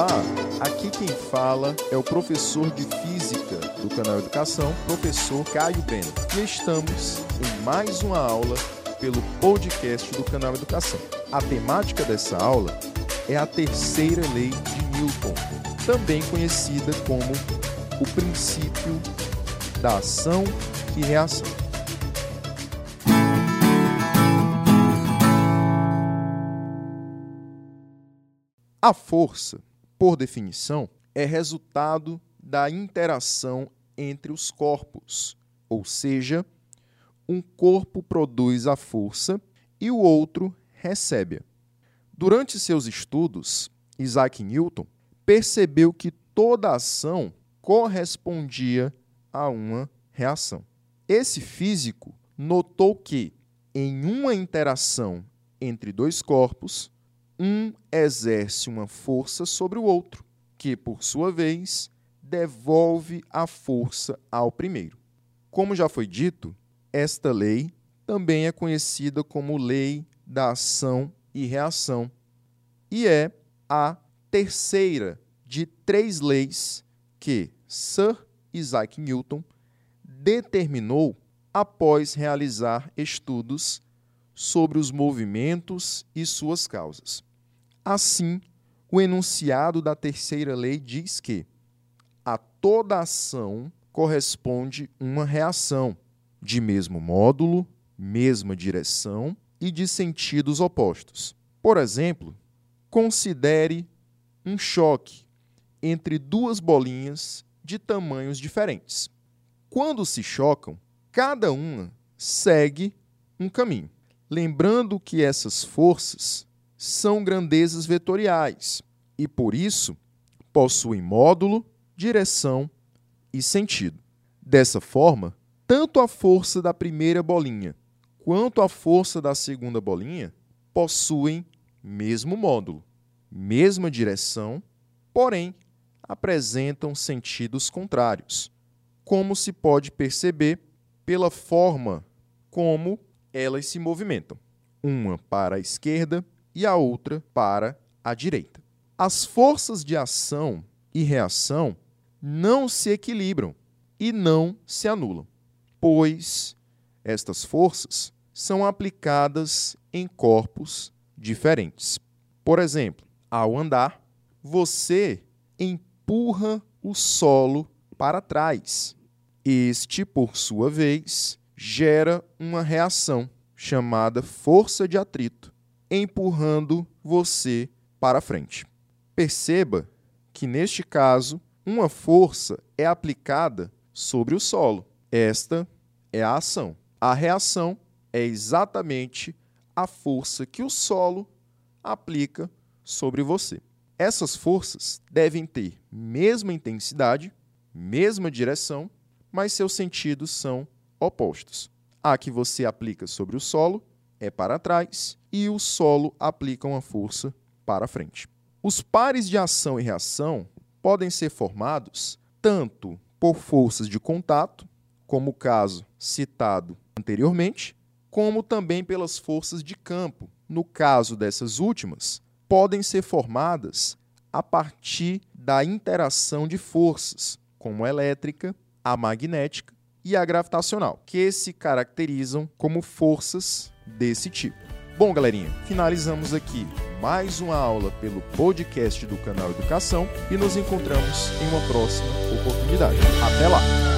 Olá, aqui quem fala é o professor de Física do canal Educação, professor Caio Breno. E estamos em mais uma aula pelo podcast do canal Educação. A temática dessa aula é a terceira lei de Newton, também conhecida como o princípio da ação e reação. A força, por definição, é resultado da interação entre os corpos, ou seja, um corpo produz a força e o outro recebe-a. Durante seus estudos, Isaac Newton percebeu que toda ação correspondia a uma reação. Esse físico notou que, em uma interação entre dois corpos, um exerce uma força sobre o outro, que, por sua vez, devolve a força ao primeiro. Como já foi dito, esta lei também é conhecida como lei da ação e reação, e é a terceira de três leis que Sir Isaac Newton determinou após realizar estudos sobre os movimentos e suas causas. Assim, o enunciado da terceira lei diz que a toda ação corresponde uma reação de mesmo módulo, mesma direção e de sentidos opostos. Por exemplo, considere um choque entre duas bolinhas de tamanhos diferentes. Quando se chocam, cada uma segue um caminho. Lembrando que essas forças são grandezas vetoriais e, por isso, possuem módulo, direção e sentido. Dessa forma, tanto a força da primeira bolinha quanto a força da segunda bolinha possuem mesmo módulo, mesma direção, porém apresentam sentidos contrários, como se pode perceber pela forma como elas se movimentam, uma para a esquerda e a outra para a direita. As forças de ação e reação não se equilibram e não se anulam, pois estas forças são aplicadas em corpos diferentes. Por exemplo, ao andar, você empurra o solo para trás. Este, por sua vez, gera uma reação chamada força de atrito empurrando você para frente. Perceba que, neste caso, uma força é aplicada sobre o solo. Esta é a ação. A reação é exatamente a força que o solo aplica sobre você. Essas forças devem ter mesma intensidade, mesma direção, mas seus sentidos são opostos. A que você aplica sobre o solo é para trás e o solo aplica uma força para frente. Os pares de ação e reação podem ser formados tanto por forças de contato, como o caso citado anteriormente, como também pelas forças de campo. No caso dessas últimas, podem ser formadas a partir da interação de forças, como a elétrica, a magnética e a gravitacional, que se caracterizam como forças desse tipo. Bom, galerinha, finalizamos aqui mais uma aula pelo podcast do canal Educação e nos encontramos em uma próxima oportunidade. Até lá!